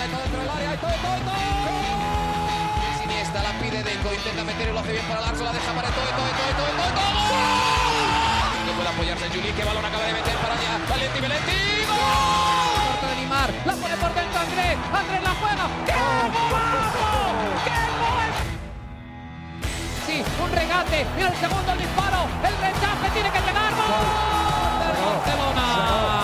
pelota, todo dentro del área. Siniestra la pide Deco, intenta meter y lo hace bien para Larso, la deja para todo, todo, todo, todo, todo, todo. No puede apoyarse Juli, que balón acaba de meter para allá. Valenti, Valenti, ¡gol! de Neymar, la pone por dentro Andrés, Andrés la juega. ¡Qué golazo! ¡Qué gol! Sí, un regate, y el segundo el disparo, el rechace tiene que llegar. ¡Gol! Barcelona.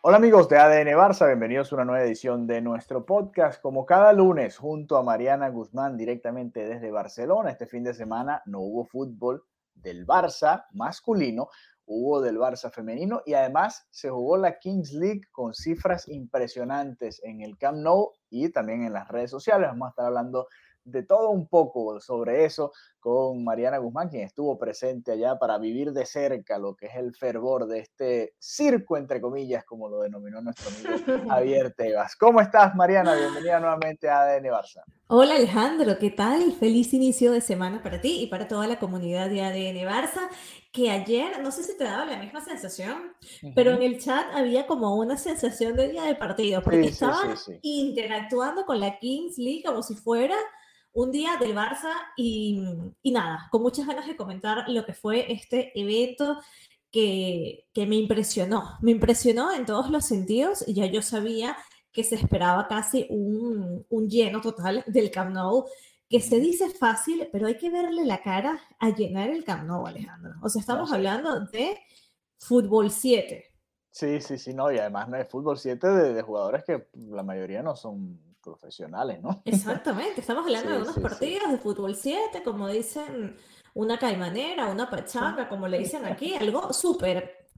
Hola amigos de ADN Barça, bienvenidos a una nueva edición de nuestro podcast. Como cada lunes, junto a Mariana Guzmán, directamente desde Barcelona. Este fin de semana no hubo fútbol del Barça masculino, hubo del Barça femenino y además se jugó la Kings League con cifras impresionantes en el Camp Nou y también en las redes sociales. Vamos a estar hablando de todo un poco sobre eso con Mariana Guzmán, quien estuvo presente allá para vivir de cerca lo que es el fervor de este circo, entre comillas, como lo denominó nuestro amigo Javier Tebas. ¿Cómo estás, Mariana? Bienvenida nuevamente a ADN Barça. Hola, Alejandro, ¿qué tal? Feliz inicio de semana para ti y para toda la comunidad de ADN Barça, que ayer, no sé si te daba la misma sensación, uh -huh. pero en el chat había como una sensación de día de partido, porque sí, estaban sí, sí, interactuando con la Kings League como si fuera un día del Barça y, y, nada, con muchas ganas de comentar lo que fue este evento que, que, me impresionó. Me impresionó en todos los sentidos y ya yo sabía que se esperaba casi un, un lleno total del Camp Nou, que se dice fácil, pero hay que verle la cara a llenar el Camp Nou, Alejandro. O sea, estamos hablando de fútbol 7. Sí, sí, sí, no, y además no es fútbol 7 de, de jugadores que la mayoría no son profesionales, ¿no? Exactamente, estamos hablando sí, de unos sí, partidos sí. de fútbol 7, como dicen, una caimanera, una pachanga, como le dicen aquí, algo súper,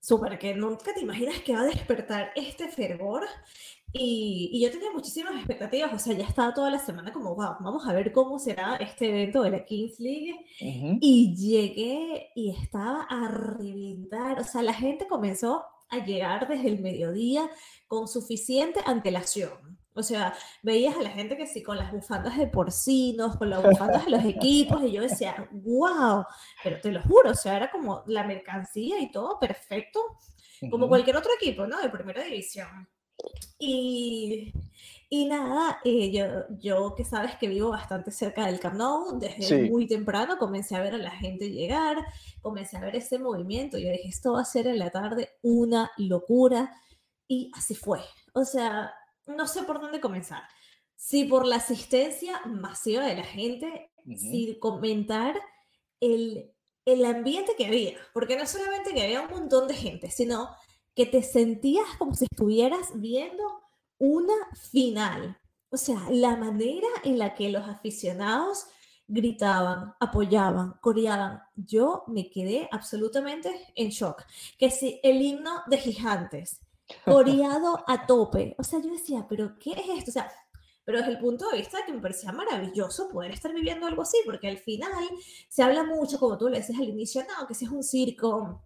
súper que nunca te imaginas que va a despertar este fervor. Y, y, yo tenía muchísimas expectativas, o sea, ya estaba toda la semana como, wow, vamos a ver cómo será este evento de la Kings League. Uh -huh. Y llegué y estaba a reventar, o sea, la gente comenzó a llegar desde el mediodía con suficiente antelación. O sea, veías a la gente que sí, con las bufandas de porcinos, con las bufandas de los equipos, y yo decía, wow, pero te lo juro, o sea, era como la mercancía y todo perfecto, como cualquier otro equipo, ¿no? De primera división. Y, y nada, eh, yo, yo que sabes que vivo bastante cerca del Camp Nou, desde sí. muy temprano comencé a ver a la gente llegar, comencé a ver ese movimiento, yo dije, esto va a ser en la tarde una locura, y así fue. O sea, no sé por dónde comenzar. Si por la asistencia masiva de la gente, uh -huh. si comentar el, el ambiente que había, porque no solamente que había un montón de gente, sino que te sentías como si estuvieras viendo una final. O sea, la manera en la que los aficionados gritaban, apoyaban, coreaban, yo me quedé absolutamente en shock. Que si el himno de Gigantes, coreado a tope. O sea, yo decía, pero ¿qué es esto? O sea, pero desde el punto de vista de que me parecía maravilloso poder estar viviendo algo así, porque al final se habla mucho, como tú le decías al inicio, no, que si es un circo,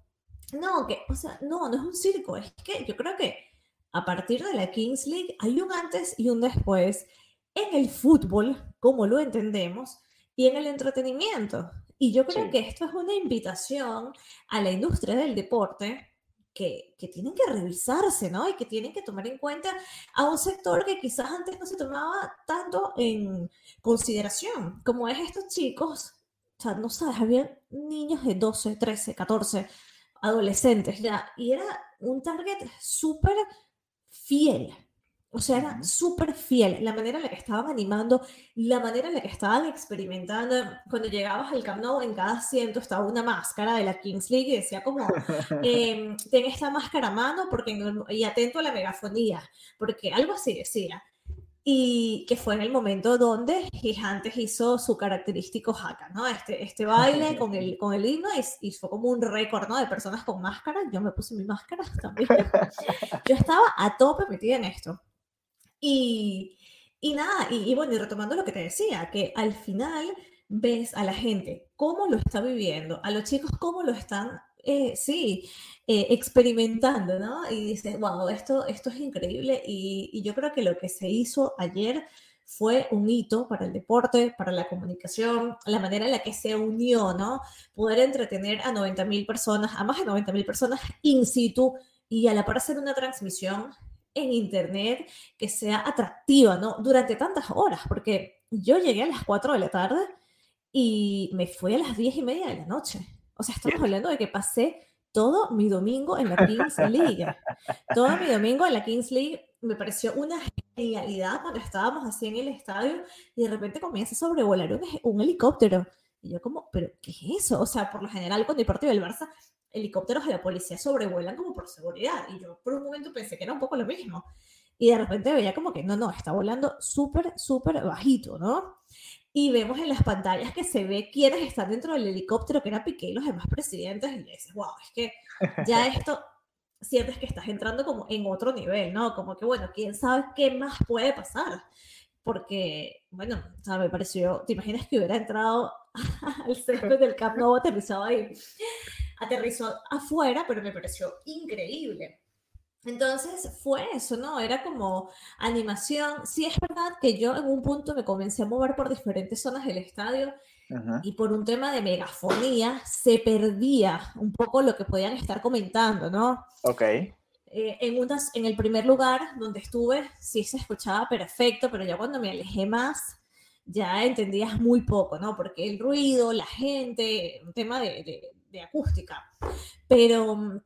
no, que, o sea, no, no es un circo, es que yo creo que a partir de la Kings League hay un antes y un después en el fútbol, como lo entendemos, y en el entretenimiento. Y yo creo sí. que esto es una invitación a la industria del deporte que, tienen que revisarse, ¿no? Y que tienen que tomar en cuenta a un sector que quizás antes no se tomaba tanto en consideración, como es estos chicos, o sea, no sabes, había niños de 12, 13, 14, adolescentes ya, y era un target súper fiel, o sea, era súper fiel la manera en la que estaban animando, la manera en la que estaban experimentando. Cuando llegabas al Camp Nou, en cada asiento estaba una máscara de la Kings League y decía como, eh, ten esta máscara a mano porque, y atento a la megafonía, porque algo así decía. Y que fue en el momento donde Gigantes hizo su característico haka, ¿no? Este, este baile con el, con el himno y, y fue como un récord, ¿no? De personas con máscara. Yo me puse mi máscara también. Yo estaba a tope metida en esto. Y, y nada, y, y, bueno, y retomando lo que te decía, que al final ves a la gente cómo lo está viviendo, a los chicos cómo lo están eh, sí, eh, experimentando, ¿no? Y dices, wow, esto, esto es increíble. Y, y, yo creo que lo que se hizo ayer fue un hito para el deporte, para la comunicación, la manera en la que se unió, ¿no? Poder entretener a 90 mil personas, a más de 90 mil personas in situ y a la par hacer una transmisión en internet que sea atractiva, ¿no? Durante tantas horas, porque yo llegué a las 4 de la tarde y me fui a las 10 y media de la noche. O sea, estamos hablando de que pasé todo mi domingo en la Kings League. todo mi domingo en la Kings League me pareció una genialidad cuando estábamos así en el estadio y de repente comienza a sobrevolar un, un helicóptero. Y yo como, ¿pero qué es eso? O sea, por lo general cuando el partido del Barça, helicópteros de la policía sobrevuelan como por seguridad. Y yo por un momento pensé que era un poco lo mismo. Y de repente veía como que no, no, está volando súper, súper bajito, ¿no? Y vemos en las pantallas que se ve quiénes están dentro del helicóptero, que era Piqué y los demás presidentes. Y dices, wow, es que ya esto sientes que estás entrando como en otro nivel, ¿no? Como que, bueno, quién sabe qué más puede pasar. Porque, bueno, o sea, me pareció, ¿te imaginas que hubiera entrado al césped del Camp Nou aterrizado ahí? Aterrizó afuera, pero me pareció increíble. Entonces fue eso, ¿no? Era como animación. Sí es verdad que yo en un punto me comencé a mover por diferentes zonas del estadio y por un tema de megafonía se perdía un poco lo que podían estar comentando, ¿no? Ok. Eh, en, unas, en el primer lugar donde estuve sí se escuchaba perfecto, pero ya cuando me alejé más ya entendías muy poco, ¿no? Porque el ruido, la gente, un tema de, de, acústica. Pero,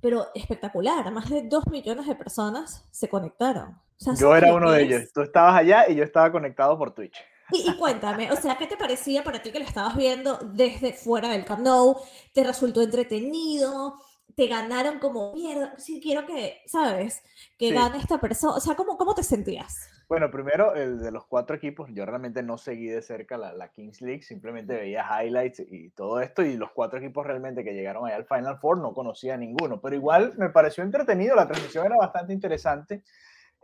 pero espectacular, más de dos millones de personas se conectaron. yo era uno de ellos. Tú estabas allá y yo estaba conectado por Twitch. Y, cuéntame, o sea, ¿qué te parecía para ti que lo estabas viendo desde fuera del Camp Nou? ¿Te resultó entretenido? ¿Te ganaron como mierda? Sí, quiero que, ¿sabes? Que gane esta persona. O sea, ¿cómo, ¿cómo te sentías? Bueno, primero, el de los cuatro equipos, yo realmente no seguí de cerca la, la, Kings League, simplemente veía highlights y todo esto, y los cuatro equipos realmente que llegaron allá al Final Four no conocía a ninguno, pero igual me pareció entretenido, la transmisión era bastante interesante.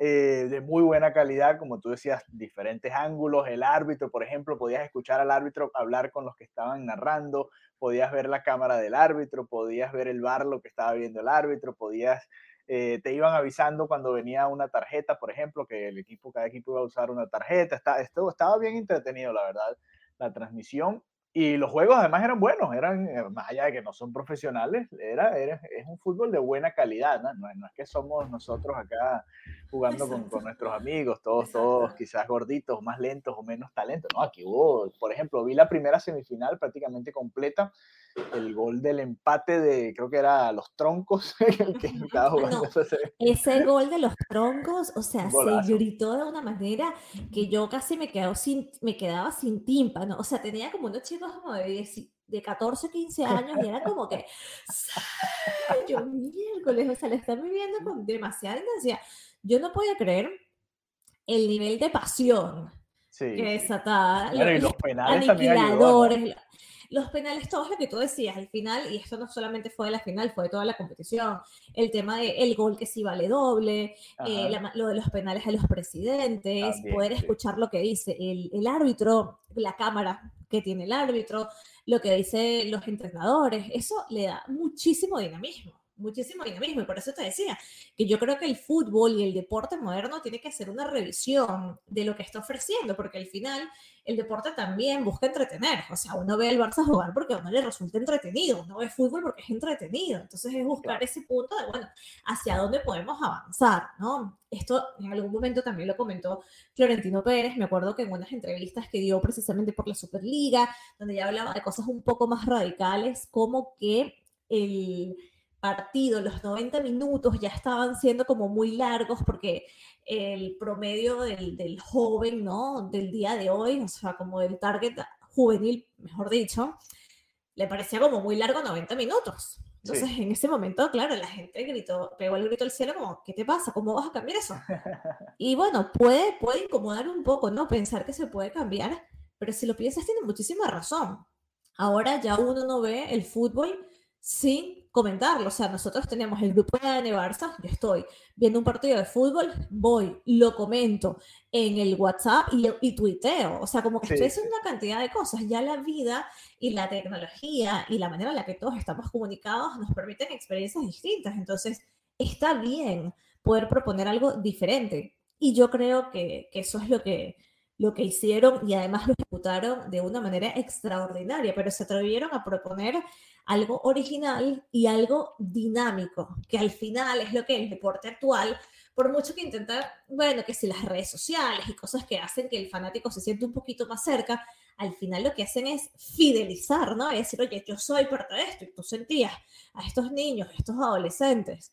Eh, de muy buena calidad, como tú decías, diferentes ángulos. El árbitro, por ejemplo, podías escuchar al árbitro hablar con los que estaban narrando, podías ver la cámara del árbitro, podías ver el bar, lo que estaba viendo el árbitro, podías, eh, te iban avisando cuando venía una tarjeta, por ejemplo, que el equipo, cada equipo iba a usar una tarjeta. Está, esto, estaba bien entretenido, la verdad, la transmisión. Y los juegos además eran buenos, eran, eh, más allá de que no son profesionales, era, era es un fútbol de buena calidad, ¿no? No, es que somos nosotros acá jugando con, con, nuestros amigos, todos, todos quizás gorditos, más lentos o menos talentos, ¿no? Aquí hubo, por ejemplo, vi la primera semifinal prácticamente completa el gol del empate de, creo que era los troncos, el que estaba jugando. ese gol de los troncos, o sea, se gritó de una manera que yo casi me, quedo sin, me quedaba sin tímpano. O sea, tenía como unos chicos como de, de 14, 15 años y era como que, yo miércoles, o sea, le están viviendo con demasiada intensidad. Yo no podía creer el nivel de pasión sí. que desataba. y los penales aniquiladores, los penales, todo lo que tú decías al final, y esto no solamente fue de la final, fue de toda la competición, el tema del el gol que sí vale doble, eh, lo de los penales a los presidentes, poder escuchar lo que dice el, el árbitro, la cámara que tiene el árbitro, lo que dicen los entrenadores, eso le da muchísimo dinamismo muchísimo dinamismo. Y por eso te decía que yo creo que el fútbol y el deporte moderno tiene que hacer una revisión de lo que está ofreciendo, porque al final el deporte también busca entretener. O sea, uno ve al Barça jugar porque a uno le resulta entretenido, uno ve fútbol porque es entretenido. Entonces es buscar ese punto de, bueno, hacia dónde podemos avanzar, ¿no? Esto en algún momento también lo comentó Florentino Pérez, me acuerdo que en unas entrevistas que dio precisamente por la Superliga, donde ya hablaba de cosas un poco más radicales, como que el partido, los 90 minutos ya estaban siendo como muy largos porque el promedio del, del, joven, ¿no? Del día de hoy, o sea, como del target juvenil, mejor dicho, le parecía como muy largo 90 minutos. Entonces, en ese momento, claro, la gente gritó, pegó el grito al cielo como, ¿qué te pasa? ¿Cómo vas a cambiar eso? Y bueno, puede, puede incomodar un poco, ¿no? Pensar que se puede cambiar, pero si lo piensas, tiene muchísima razón. Ahora ya uno no ve el fútbol sin comentarlo. O sea, nosotros tenemos el grupo de Barça, yo estoy viendo un partido de fútbol, voy, lo comento en el WhatsApp y, y tuiteo. O sea, como que estoy haciendo una cantidad de cosas. Ya la vida y la tecnología y la manera en la que todos estamos comunicados nos permiten experiencias distintas. Entonces, está bien poder proponer algo diferente. Y yo creo que, que eso es lo que, lo que hicieron y además lo ejecutaron de una manera extraordinaria, pero se atrevieron a proponer algo original y algo dinámico, que al final es lo que el deporte actual, por mucho que intentar, bueno, que si las redes sociales y cosas que hacen que el fanático se siente un poquito más cerca, al final lo que hacen es fidelizar, ¿no? Es decir, oye, yo soy parte de esto y tú sentías a estos niños, a estos adolescentes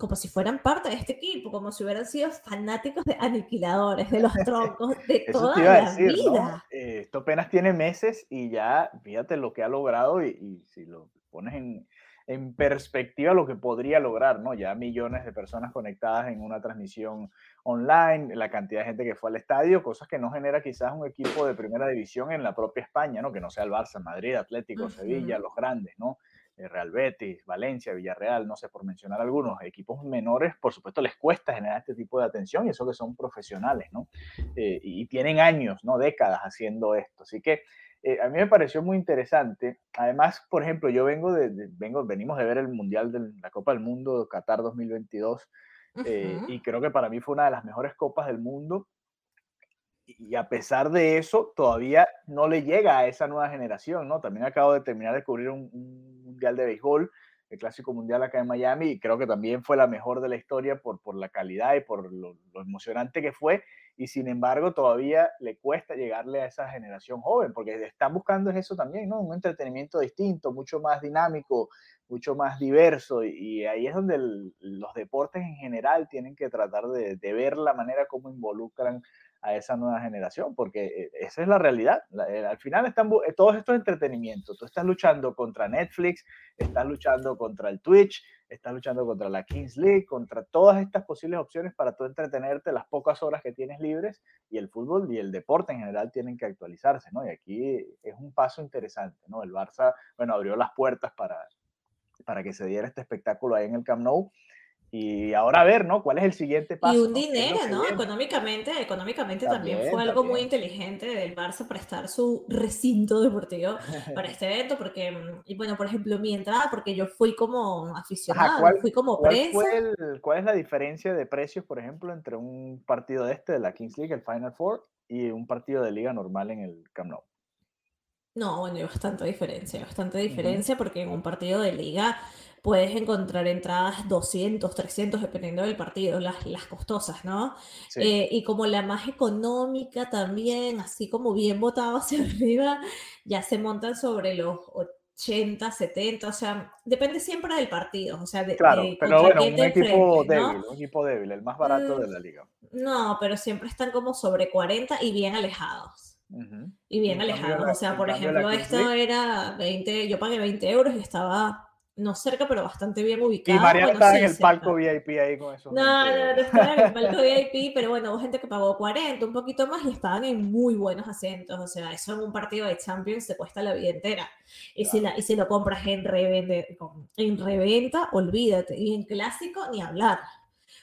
como si fueran parte de este equipo, como si hubieran sido fanáticos de aniquiladores, de los troncos, de toda la vida. Eh, esto apenas tiene meses y ya, fíjate lo que ha logrado y, si lo pones en, en, perspectiva lo que podría lograr, ¿no? Ya millones de personas conectadas en una transmisión online, la cantidad de gente que fue al estadio, cosas que no genera quizás un equipo de primera división en la propia España, ¿no? Que no sea el Barça, Madrid, Atlético, Sevilla, los grandes, ¿no? Eh, Real Betis, Valencia, Villarreal, no sé, por mencionar algunos, equipos menores, por supuesto les cuesta generar este tipo de atención y eso que son profesionales, ¿no? Eh, y tienen años, ¿no? Décadas haciendo esto. Así que eh, a mí me pareció muy interesante. Además, por ejemplo, yo vengo de, vengo, venimos de ver el Mundial de la Copa del Mundo Qatar 2022 y creo que para mí fue una de las mejores copas del mundo y a pesar de eso, todavía no le llega a esa nueva generación, ¿no? También acabo de terminar de cubrir un, mundial de béisbol, el Clásico Mundial acá en Miami, y creo que también fue la mejor de la historia por, por la calidad y por lo, emocionante que fue, y sin embargo todavía le cuesta llegarle a esa generación joven, porque están buscando eso también, ¿no? Un entretenimiento distinto, mucho más dinámico, mucho más diverso, y, ahí es donde los deportes en general tienen que tratar de, de ver la manera como involucran a esa nueva generación, porque eh, esa es la realidad. Eh, al final están eh, todos estos entretenimientos. Tú estás luchando contra Netflix, estás luchando contra el Twitch, estás luchando contra la Kings League, contra todas estas posibles opciones para tú entretenerte las pocas horas que tienes libres y el fútbol y el deporte en general tienen que actualizarse, ¿no? Y aquí es un paso interesante, ¿no? El Barça, bueno, abrió las puertas para, para que se diera este espectáculo ahí en el Camp Nou y ahora a ver, ¿no? ¿Cuál es el siguiente paso? Y un dinero, ¿no? Económicamente, económicamente también, fue algo muy inteligente del Barça prestar su recinto deportivo para este evento, porque, y bueno, por ejemplo, mi entrada, porque yo fui como aficionado, fui como ¿cuál, ¿Cuál es la diferencia de precios, por ejemplo, entre un partido de este, de la Kings League, el Final Four, y un partido de liga normal en el Camp Nou? No, bueno, hay bastante diferencia, bastante diferencia, porque en un partido de liga puedes encontrar entradas 200, 300, dependiendo del partido, las, las costosas, ¿no? Eh, y como la más económica también, así como bien botado hacia arriba, ya se montan sobre los 80, 70, o sea, depende siempre del partido. O sea, de, claro, pero bueno, un equipo débil, un equipo débil, el más barato de mm, la liga. No, pero siempre están como sobre 40 y bien alejados. Y bien alejados. O sea, por ejemplo, esto era 20, yo pagué 20 euros y estaba no cerca, pero bastante bien ubicado. Y María está en el palco VIP ahí con eso. No, no, no estaba en el palco VIP, pero bueno, hubo gente que pagó 40, un poquito más y estaban en muy buenos asientos. O sea, eso en un partido de Champions te cuesta la vida entera. Y, si, la, y si lo compras en, en reventa, olvídate. Y en clásico, ni hablar.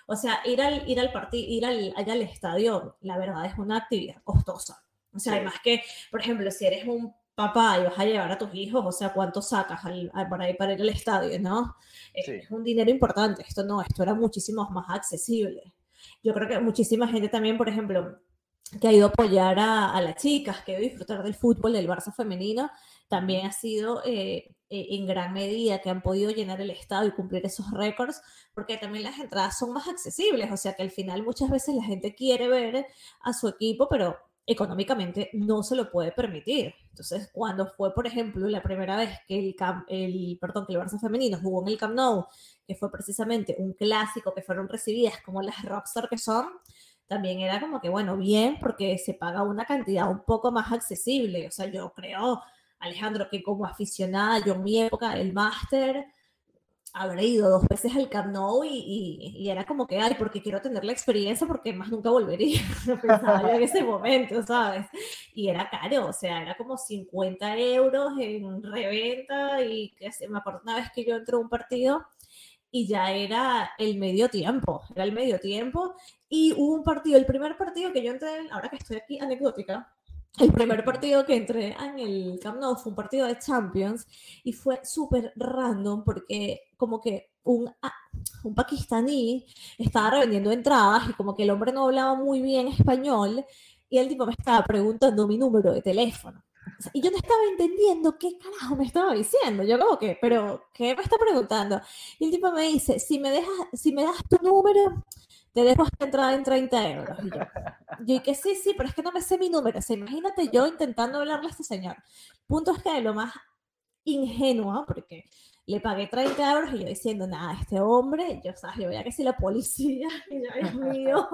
O sea, ir al, ir al partido, ir al, allá al estadio, la verdad es una actividad costosa. O sea, además que, por ejemplo, si eres un papá y vas a llevar a tus hijos, o sea, ¿cuánto sacas para, ir, para ir al estadio, no? Es un dinero importante, esto no, esto era muchísimo más accesible. Yo creo que muchísima gente también, por ejemplo, que ha ido a apoyar a, las chicas, que ha ido a disfrutar del fútbol, del Barça femenino, también ha sido eh, eh, en gran medida que han podido llenar el estadio y cumplir esos récords, porque también las entradas son más accesibles, o sea que al final muchas veces la gente quiere ver a su equipo, pero económicamente no se lo puede permitir. Entonces, cuando fue, por ejemplo, la primera vez que el, el, perdón, que el Barça femenino jugó en el Camp Nou, que fue precisamente un clásico que fueron recibidas como las rockstar que son, también era como que, bueno, bien, porque se paga una cantidad un poco más accesible. O sea, yo creo, Alejandro, que como aficionada, yo en mi época, el máster, habré ido dos veces al Camp Nou y, y, era como que, ay, porque quiero tener la experiencia porque más nunca volvería, pensaba yo en ese momento, ¿sabes? y era caro, o sea, era como 50 euros en reventa y que me acuerdo una vez que yo entré a un partido y ya era el medio tiempo, era el medio tiempo y hubo un partido, el primer partido que yo entré, ahora que estoy aquí anecdótica, el primer partido que entré en el Camp Nou fue un partido de Champions y fue súper random porque como que un, ah, un pakistaní estaba revendiendo entradas y como que el hombre no hablaba muy bien español y el tipo me estaba preguntando mi número de teléfono. y yo no estaba entendiendo qué carajo me estaba diciendo. Yo como que, pero ¿qué me está preguntando? Y el tipo me dice, si me dejas, si me das tu número, te dejo esta entrada en 30 euros. Y yo, yo que sí, sí, pero es que no me sé mi número. O imagínate yo intentando hablarle a este señor. Punto es que lo más ingenua, porque le pagué 30 euros y yo diciendo, nada, este hombre, yo, sabes, yo veía que si la policía, y yo, Dios mío,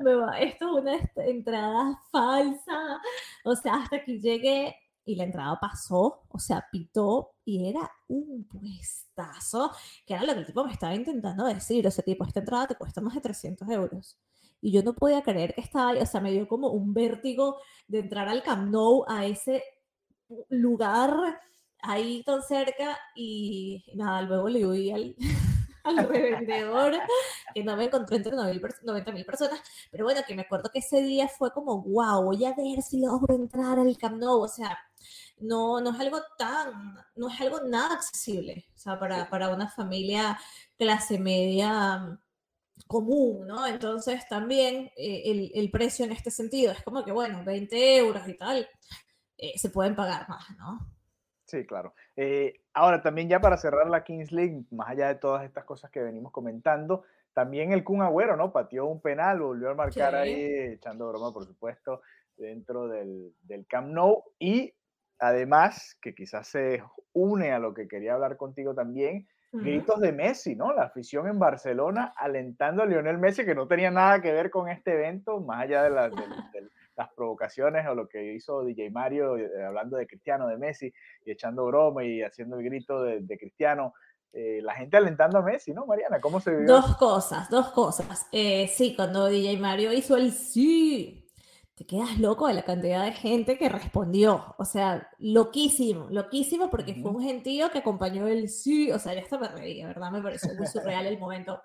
me va, esto es una entrada falsa. O sea, hasta que llegué y la entrada pasó, o sea, pitó y era un puestazo, que era lo que el tipo me estaba intentando decir. O sea, tipo, esta entrada te cuesta más de 300 euros. Y yo no podía creer que estaba ahí, o sea, me dio como un vértigo de entrar al Camp Nou, a ese lugar ahí tan cerca y nada, luego le oí al, al revendedor que no me encontró entre 90 mil personas, pero bueno, que me acuerdo que ese día fue como, wow, voy a ver si logro entrar al Camp Nou, o sea, no, no es algo tan, no es algo nada accesible, o sea, para, para una familia clase media común, ¿no? Entonces también eh, el, el, precio en este sentido es como que, bueno, 20 euros y tal, eh, se pueden pagar más, ¿no? Sí, claro. Eh, ahora, también ya para cerrar la Kings League, más allá de todas estas cosas que venimos comentando, también el Kun Agüero, ¿no? Pateó un penal, volvió a marcar ahí, echando broma, por supuesto, dentro del, del Camp Nou. Y además, que quizás se une a lo que quería hablar contigo también, gritos de Messi, ¿no? La afición en Barcelona alentando a Lionel Messi, que no tenía nada que ver con este evento, más allá de la, del, las provocaciones o lo que hizo DJ Mario eh, hablando de Cristiano, de Messi, y echando broma y haciendo el grito de, Cristiano. Eh, la gente alentando a Messi, ¿no, Mariana? ¿Cómo se vivió? Dos cosas, dos cosas. Eh, sí, cuando DJ Mario hizo el sí, te quedas loco de la cantidad de gente que respondió. O sea, loquísimo, loquísimo porque fue un gentío que acompañó el sí. O sea, ya hasta me reía, ¿verdad? Me pareció muy surreal el momento.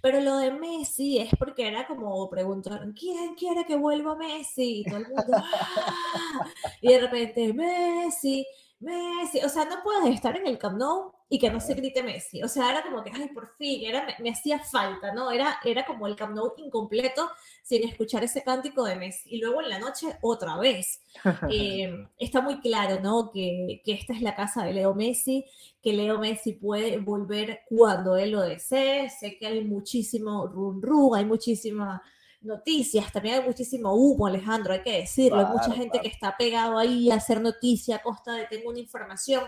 Pero lo de Messi es porque era como preguntaron, ¿quién quiere que vuelva Messi? Y todo el mundo, ¡Ah! Y de repente, Messi, Messi. O sea, no puedes estar en el Camp Nou y que no se grite Messi. O sea, era como que, ay, por fin, era, me, hacía falta, ¿no? Era, era como el Camp Nou incompleto sin escuchar ese cántico de Messi. Y luego en la noche, otra vez. Eh, está muy claro, ¿no? Que, que, esta es la casa de Leo Messi, que Leo Messi puede volver cuando él lo desee. Sé que hay muchísimo run run, hay muchísima noticias, también hay muchísimo humo, Alejandro, hay que decirlo, hay mucha gente que está pegado ahí a hacer noticia a costa de tengo una información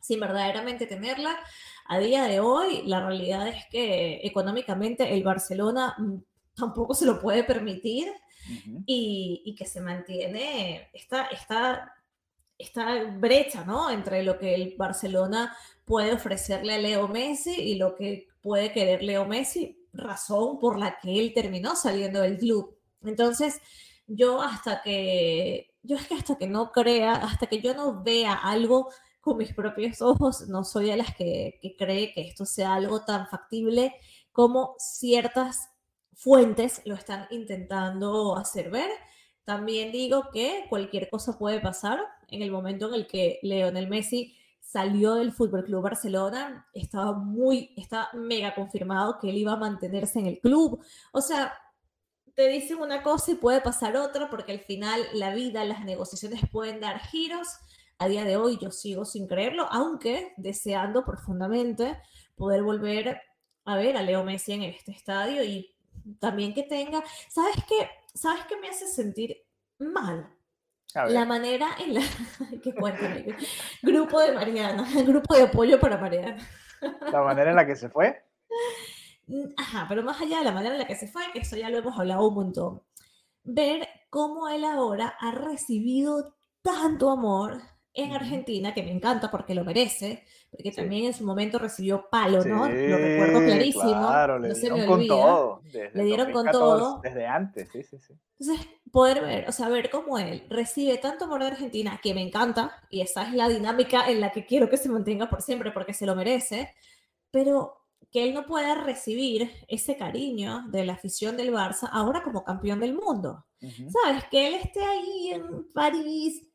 sin verdaderamente tenerla. A día de hoy, la realidad es que económicamente el Barcelona mm, tampoco se lo puede permitir y, que se mantiene esta, esta, esta brecha ¿no? entre lo que el Barcelona puede ofrecerle a Leo Messi y lo que puede querer Leo Messi, razón por la que él terminó saliendo del club. Entonces, yo hasta que, yo es que hasta que no crea, hasta que yo no vea algo con mis propios ojos, no soy de las que, cree que esto sea algo tan factible como ciertas fuentes lo están intentando hacer ver. También digo que cualquier cosa puede pasar en el momento en el que Leonel Messi salió del Fútbol Club Barcelona, estaba muy, estaba mega confirmado que él iba a mantenerse en el club. O sea, te dicen una cosa y puede pasar otra, porque al final la vida, las negociaciones pueden dar giros a día de hoy yo sigo sin creerlo, aunque deseando profundamente poder volver a ver a Leo Messi en este estadio y también que tenga, ¿sabes qué? ¿Sabes qué me hace sentir mal? La manera en la que grupo de Mariana, grupo de apoyo para Mariana. La manera en la que se fue. Mm, ajá, pero más allá de la manera en la que se fue, que eso ya lo hemos hablado un montón. Ver cómo él ahora ha recibido tanto amor en Argentina, que me encanta porque lo merece, porque también en su momento recibió palo, ¿no? lo recuerdo clarísimo. Claro, le dieron con todo. le dieron con todo. Desde antes, sí, sí, sí. Entonces, poder ver, o sea, ver cómo él recibe tanto amor de Argentina, que me encanta, y esa es la dinámica en la que quiero que se mantenga por siempre, porque se lo merece, pero que él no pueda recibir ese cariño de la afición del Barça ahora como campeón del mundo. ¿Sabes? Que él esté ahí en París,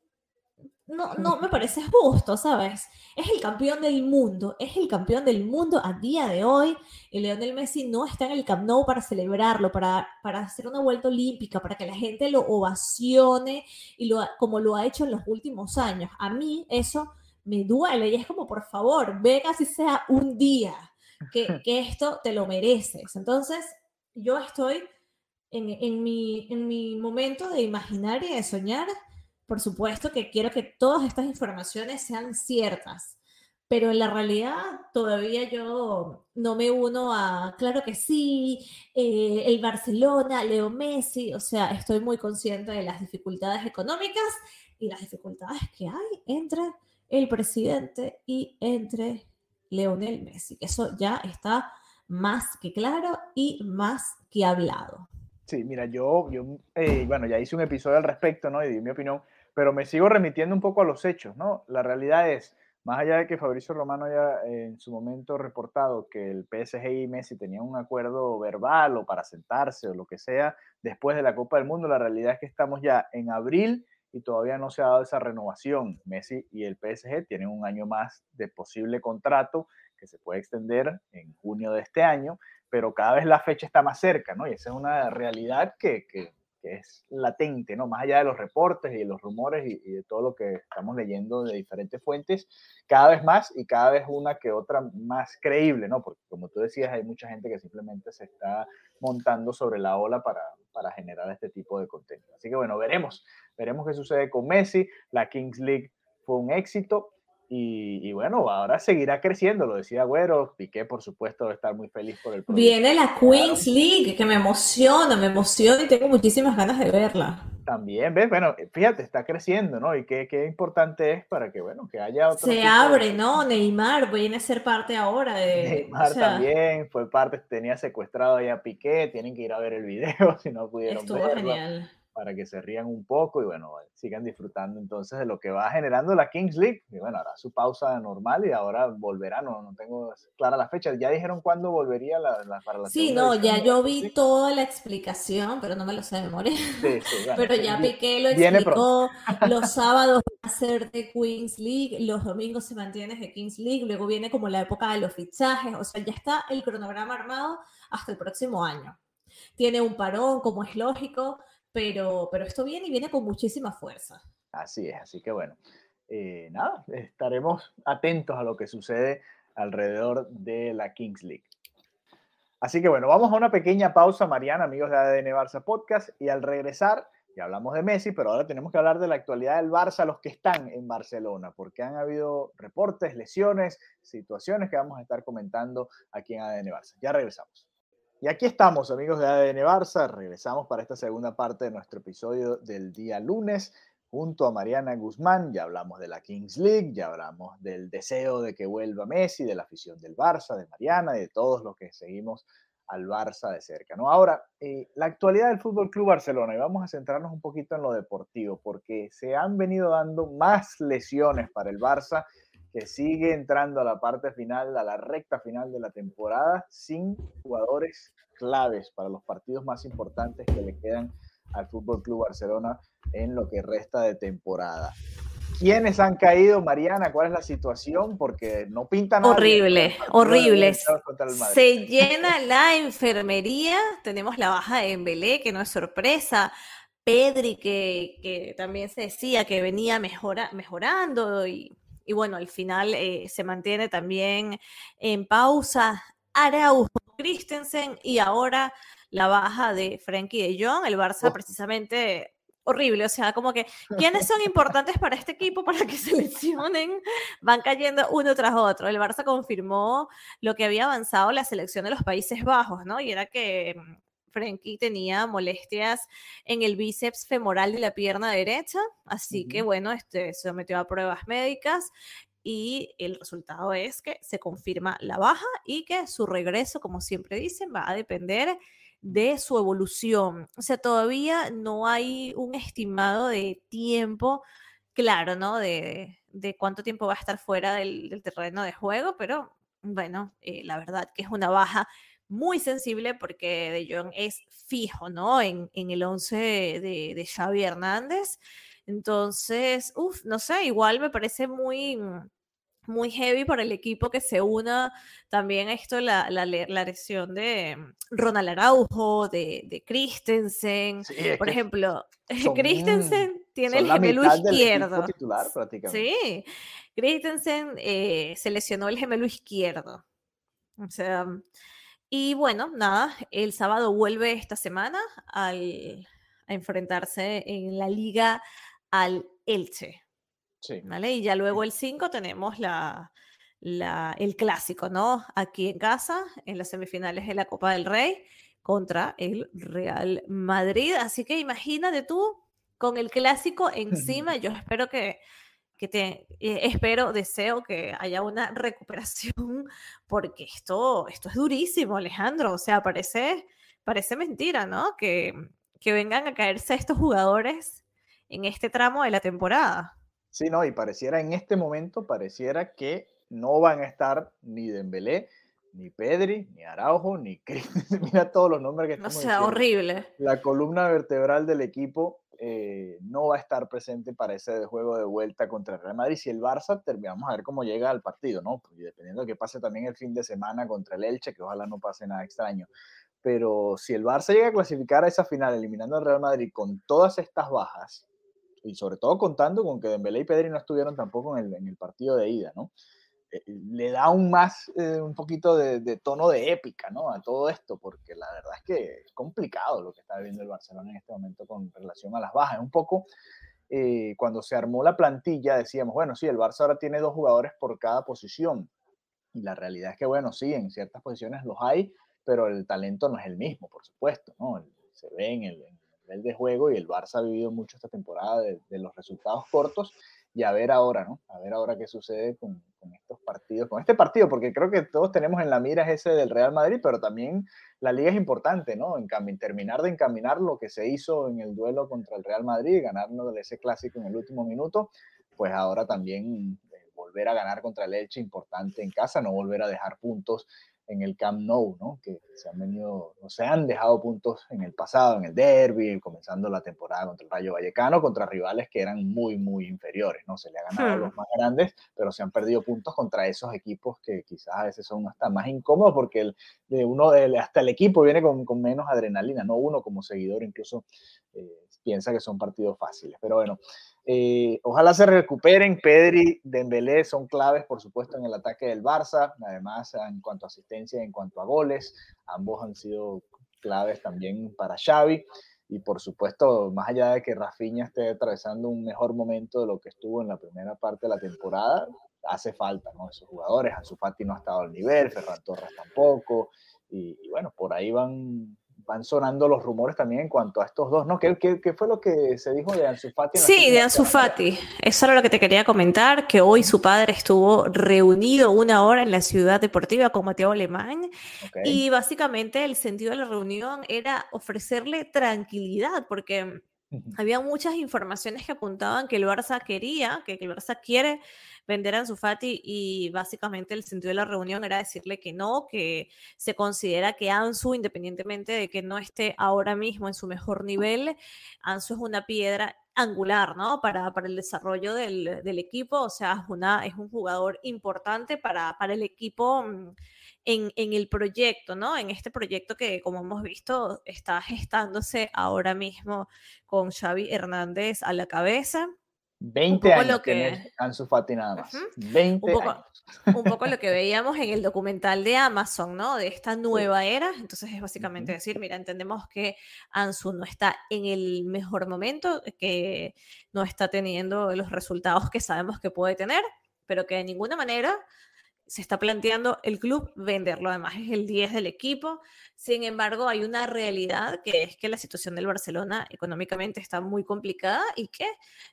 no, no me parece justo, ¿sabes? Es el campeón del mundo, es el campeón del mundo a día de hoy y Lionel Messi no está en el Camp Nou para celebrarlo, para, para hacer una vuelta olímpica, para que la gente lo ovacione y lo, como lo ha hecho en los últimos años. A mí eso me duele y es como, por favor, venga si sea un día que, que esto te lo mereces. Entonces, yo estoy en, en, mi, en mi momento de imaginar y de soñar por supuesto que quiero que todas estas informaciones sean ciertas, pero en la realidad todavía yo no me uno a, claro que sí, eh, el Barcelona, Leo Messi, o sea, estoy muy consciente de las dificultades económicas y las dificultades que hay entre el presidente y entre Leonel Messi, que eso ya está más que claro y más que hablado. Sí, mira, yo, yo eh, bueno, ya hice un episodio al respecto, ¿no? Y di mi opinión pero me sigo remitiendo un poco a los hechos, ¿no? La realidad es, más allá de que Fabricio Romano haya eh, en su momento reportado que el PSG y Messi tenían un acuerdo verbal o para sentarse o lo que sea después de la Copa del Mundo, la realidad es que estamos ya en abril y todavía no se ha dado esa renovación. Messi y el PSG tienen un año más de posible contrato que se puede extender en junio de este año, pero cada vez la fecha está más cerca, ¿no? Y esa es una realidad que, que que es latente, ¿no? Más allá de los reportes y los rumores y, de todo lo que estamos leyendo de diferentes fuentes, cada vez más y cada vez una que otra más creíble, ¿no? Porque como tú decías, hay mucha gente que simplemente se está montando sobre la ola para, para generar este tipo de contenido. Así que bueno, veremos, veremos qué sucede con Messi. La Kings League fue un éxito y, bueno, ahora seguirá creciendo, lo decía Güero, Piqué por supuesto estar muy feliz por el Viene la Queens League, que me emociona, me emociona y tengo muchísimas ganas de verla. También, ¿ves? Bueno, fíjate, está creciendo, ¿no? Y qué, qué importante es para que, bueno, que haya otro... Se abre, ¿no? Neymar viene a ser parte ahora de... Neymar también fue parte, tenía secuestrado ahí a Piqué, tienen que ir a ver el video si no pudieron Estuvo genial para que se rían un poco y bueno, sigan disfrutando entonces de lo que va generando la Kings League. Y bueno, hará su pausa normal y ahora volverá, no, no tengo clara la fecha. ¿Ya dijeron cuándo volvería la, la para la Sí, no, ya yo vi toda la explicación, pero no me lo sé de memoria. Sí, sí, pero ya Piqué lo explicó. Los sábados va a ser de Queens League, los domingos se mantiene de Kings League, luego viene como la época de los fichajes, o sea, ya está el cronograma armado hasta el próximo año. Tiene un parón, como es lógico, pero, pero esto viene y viene con muchísima fuerza. Así es, así que bueno, eh, nada, estaremos atentos a lo que sucede alrededor de la Kings League. Así que bueno, vamos a una pequeña pausa, Mariana, amigos de ADN Barça Podcast, y al regresar, ya hablamos de Messi, pero ahora tenemos que hablar de la actualidad del Barça, los que están en Barcelona, porque han habido reportes, lesiones, situaciones que vamos a estar comentando aquí en ADN Barça. Ya regresamos. Y aquí estamos, amigos de ADN Barça. Regresamos para esta segunda parte de nuestro episodio del día lunes junto a Mariana Guzmán. Ya hablamos de la Kings League, ya hablamos del deseo de que vuelva Messi, de la afición del Barça, de Mariana y de todos los que seguimos al Barça de cerca. ¿no? Ahora, eh, la actualidad del Fútbol Club Barcelona, y vamos a centrarnos un poquito en lo deportivo, porque se han venido dando más lesiones para el Barça que sigue entrando a la parte final, a la recta final de la temporada, sin jugadores claves para los partidos más importantes que le quedan al Fútbol Club Barcelona en lo que resta de temporada. ¿Quiénes han caído, Mariana? ¿Cuál es la situación? Porque no pintan nada. Horrible, horrible. Se llena la enfermería. Tenemos la baja de Embelé, que no es sorpresa. Pedri, que, que también se decía que venía mejora, mejorando y y bueno, al final eh, se mantiene también en pausa Araujo Christensen y ahora la baja de Frankie de Jong, el Barça oh. precisamente horrible, o sea, como que quiénes son importantes para este equipo para que se lesionen, van cayendo uno tras otro. El Barça confirmó lo que había avanzado la selección de los Países Bajos, ¿no? Y era que Frenkie tenía molestias en el bíceps femoral de la pierna derecha, así que bueno, este, se sometió a pruebas médicas y el resultado es que se confirma la baja y que su regreso, como siempre dicen, va a depender de su evolución. O sea, todavía no hay un estimado de tiempo claro, ¿no? De, cuánto tiempo va a estar fuera del, terreno de juego, pero bueno, eh, la verdad que es una baja muy sensible porque De Jong es fijo, ¿no? En, el 11 de, de Xavi Hernández. Entonces, uff, no sé, igual me parece muy, muy heavy para el equipo que se una también a esto, la, la, la lesión de Ronald Araujo, de, de Christensen. Por ejemplo, Christensen tiene el gemelo izquierdo. Titular, sí, Christensen eh, se lesionó el gemelo izquierdo. O sea, y bueno, nada, el sábado vuelve esta semana al, a enfrentarse en la liga al Elche. Sí. ¿Vale? Y ya luego el 5 tenemos la, la, el clásico, ¿no? Aquí en casa, en las semifinales de la Copa del Rey contra el Real Madrid. Así que imagínate tú con el clásico encima. Yo espero que, que te, eh, espero, deseo que haya una recuperación, porque esto, esto es durísimo, Alejandro. O sea, parece, parece mentira, ¿no? Que, que vengan a caerse estos jugadores en este tramo de la temporada. Sí, no, y pareciera en este momento, pareciera que no van a estar ni Dembélé, ni Pedri, ni Araujo, ni Cris. Mira todos los nombres que estamos O sea, horrible. La columna vertebral del equipo eh, no va a estar presente para ese juego de vuelta contra el Real Madrid. Si el Barça, vamos a ver cómo llega al partido, ¿no? Y dependiendo de que pase también el fin de semana contra el Elche, que ojalá no pase nada extraño. Pero si el Barça llega a clasificar a esa final eliminando al Real Madrid con todas estas bajas, y sobre todo contando con que Dembélé y Pedri no estuvieron tampoco en el partido de ida, ¿no? Eh, le da un más, eh, un poquito de, tono de épica, ¿no? A todo esto, porque la verdad es que es complicado lo que está viviendo el Barcelona en este momento con relación a las bajas. Un poco, eh, cuando se armó la plantilla, decíamos, bueno, sí, el Barça ahora tiene dos jugadores por cada posición. Y la realidad es que, bueno, sí, en ciertas posiciones los hay, pero el talento no es el mismo, por supuesto, ¿no? Se ve en el, de juego y el Barça ha vivido mucho esta temporada de, los resultados cortos y a ver ahora, ¿no? A ver ahora qué sucede con, estos partidos, con este partido, porque creo que todos tenemos en la mira ese del Real Madrid, pero también la liga es importante, ¿no? En terminar de encaminar lo que se hizo en el duelo contra el Real Madrid, ganarnos ese clásico en el último minuto, pues ahora también eh, volver a ganar contra el Elche importante en casa, no volver a dejar puntos en el Camp Nou, ¿no? Que se han venido, o se han dejado puntos en el pasado, en el derby, comenzando la temporada contra el Rayo Vallecano, contra rivales que eran muy, muy inferiores, ¿no? Se le ha ganado a los hmm. más grandes, pero se han perdido puntos contra esos equipos que quizás a veces son hasta más incómodos porque el, de uno, hasta el equipo viene con, con, menos adrenalina, no uno como seguidor incluso eh, piensa que son partidos fáciles, pero bueno. Eh, ojalá se recuperen. Pedri, Dembélé son claves, por supuesto, en el ataque del Barça. Además, en cuanto a asistencia, en cuanto a goles, ambos han sido claves también para Xavi. Y por supuesto, más allá de que Rafinha esté atravesando un mejor momento de lo que estuvo en la primera parte de la temporada, hace falta, ¿no? Esos jugadores. Ansu Fati no ha estado al nivel, Ferran Torres tampoco. y bueno, por ahí van van sonando los rumores también en cuanto a estos dos, ¿no? ¿Qué, qué, fue lo que se dijo de Ansu Fati? Sí, de Ansu Fati. Eso era lo que te quería comentar, que hoy su padre estuvo reunido una hora en la ciudad deportiva con Mateo Alemán y básicamente el sentido de la reunión era ofrecerle tranquilidad, porque había muchas informaciones que apuntaban que el Barça quería, que el Barça quiere vender a Ansu Fati y básicamente el sentido de la reunión era decirle que no, que se considera que Ansu, independientemente de que no esté ahora mismo en su mejor nivel, Ansu es una piedra angular, ¿no? Para, para el desarrollo del, del, equipo, o sea, es, es un jugador importante para, para el equipo mm, en, en, el proyecto, ¿no? En este proyecto que, como hemos visto, está gestándose ahora mismo con Xavi Hernández a la cabeza. 20 años lo que Ansu Fati nada más. 20 un poco, años. un poco lo que veíamos en el documental de Amazon, ¿no? De esta nueva era. Entonces es básicamente decir, mira, entendemos que Ansu no está en el mejor momento, que no está teniendo los resultados que sabemos que puede tener, pero que de ninguna manera se está planteando el club venderlo, además es el 10 del equipo. Sin embargo, hay una realidad que es que la situación del Barcelona económicamente está muy complicada y que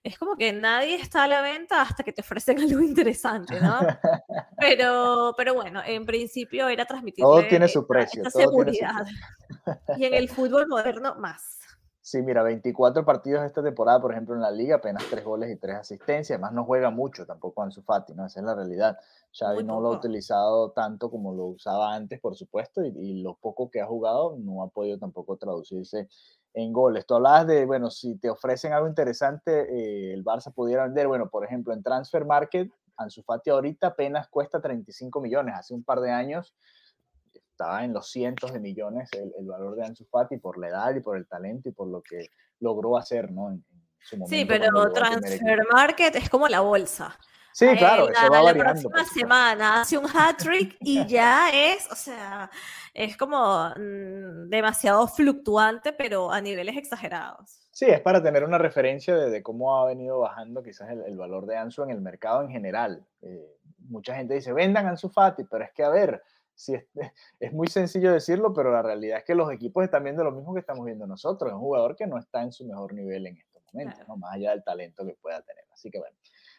es como que nadie está a la venta hasta que te ofrecen algo interesante, ¿no? Pero, pero bueno, en principio era transmitir todo tiene su precio, esta seguridad. Y en el fútbol moderno más. Sí, mira, 24 partidos esta temporada, por ejemplo, en la liga, apenas 3 goles y 3 asistencias. Además, no juega mucho tampoco Ansu Fati, ¿no? Esa es la realidad. Xavi no lo ha utilizado tanto como lo usaba antes, por supuesto, y, lo poco que ha jugado no ha podido tampoco traducirse en goles. Tú hablabas de, bueno, si te ofrecen algo interesante, eh, el Barça pudiera vender, bueno, por ejemplo, en Transfer Market, Ansu Fati ahorita apenas cuesta 35 millones. Hace un par de años estaba en los cientos de millones el, valor de Ansu Fati por la edad y por el talento y por lo que logró hacer, ¿no? En, su momento sí, pero Transfer Market es como la bolsa. Sí, claro, eso va la próxima semana hace un hat-trick y ya es, o sea, es como mm, demasiado fluctuante, pero a niveles exagerados. Sí, es para tener una referencia de, cómo ha venido bajando quizás el, valor de Ansu en el mercado en general. Eh, mucha gente dice, vendan Ansu Fati, pero es que, a ver, sí, es, muy sencillo decirlo, pero la realidad es que los equipos están viendo lo mismo que estamos viendo nosotros. Es un jugador que no está en su mejor nivel en estos momentos, ¿no? más allá del talento que pueda tener. Así que bueno,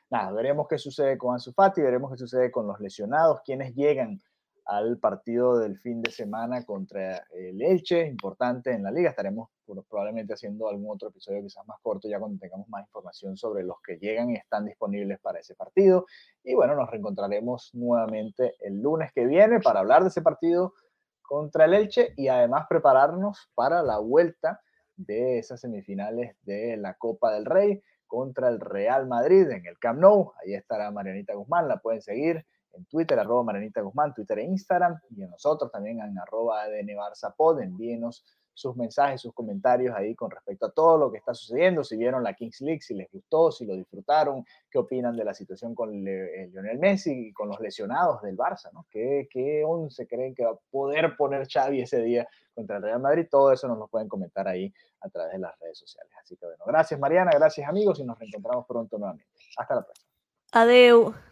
nada, veremos qué sucede con Ansu Fati, veremos qué sucede con los lesionados, quienes llegan al partido del fin de semana contra el Elche, importante en la liga. Estaremos probablemente haciendo algún otro episodio quizás más corto ya cuando tengamos más información sobre los que llegan y están disponibles para ese partido. Y bueno, nos reencontraremos nuevamente el lunes que viene para hablar de ese partido contra el Elche y además prepararnos para la vuelta de esas semifinales de la Copa del Rey contra el Real Madrid en el Camp Nou. Ahí estará Marianita Guzmán, la pueden seguir en Twitter, arroba Marianita Guzmán, Twitter e Instagram, y en nosotros también en arroba ADN Pod, envíenos sus mensajes, sus comentarios ahí con respecto a todo lo que está sucediendo, si vieron la Kings League, si les gustó, si lo disfrutaron, qué opinan de la situación con eh, Lionel Messi y con los lesionados del Barça, ¿no? ¿Qué, ¿Qué once creen que va a poder poner Xavi ese día contra el Real Madrid? Todo eso nos lo pueden comentar ahí a través de las redes sociales. Así que bueno, gracias Mariana, gracias amigos y nos reencontramos pronto nuevamente. Hasta la próxima. Adeu.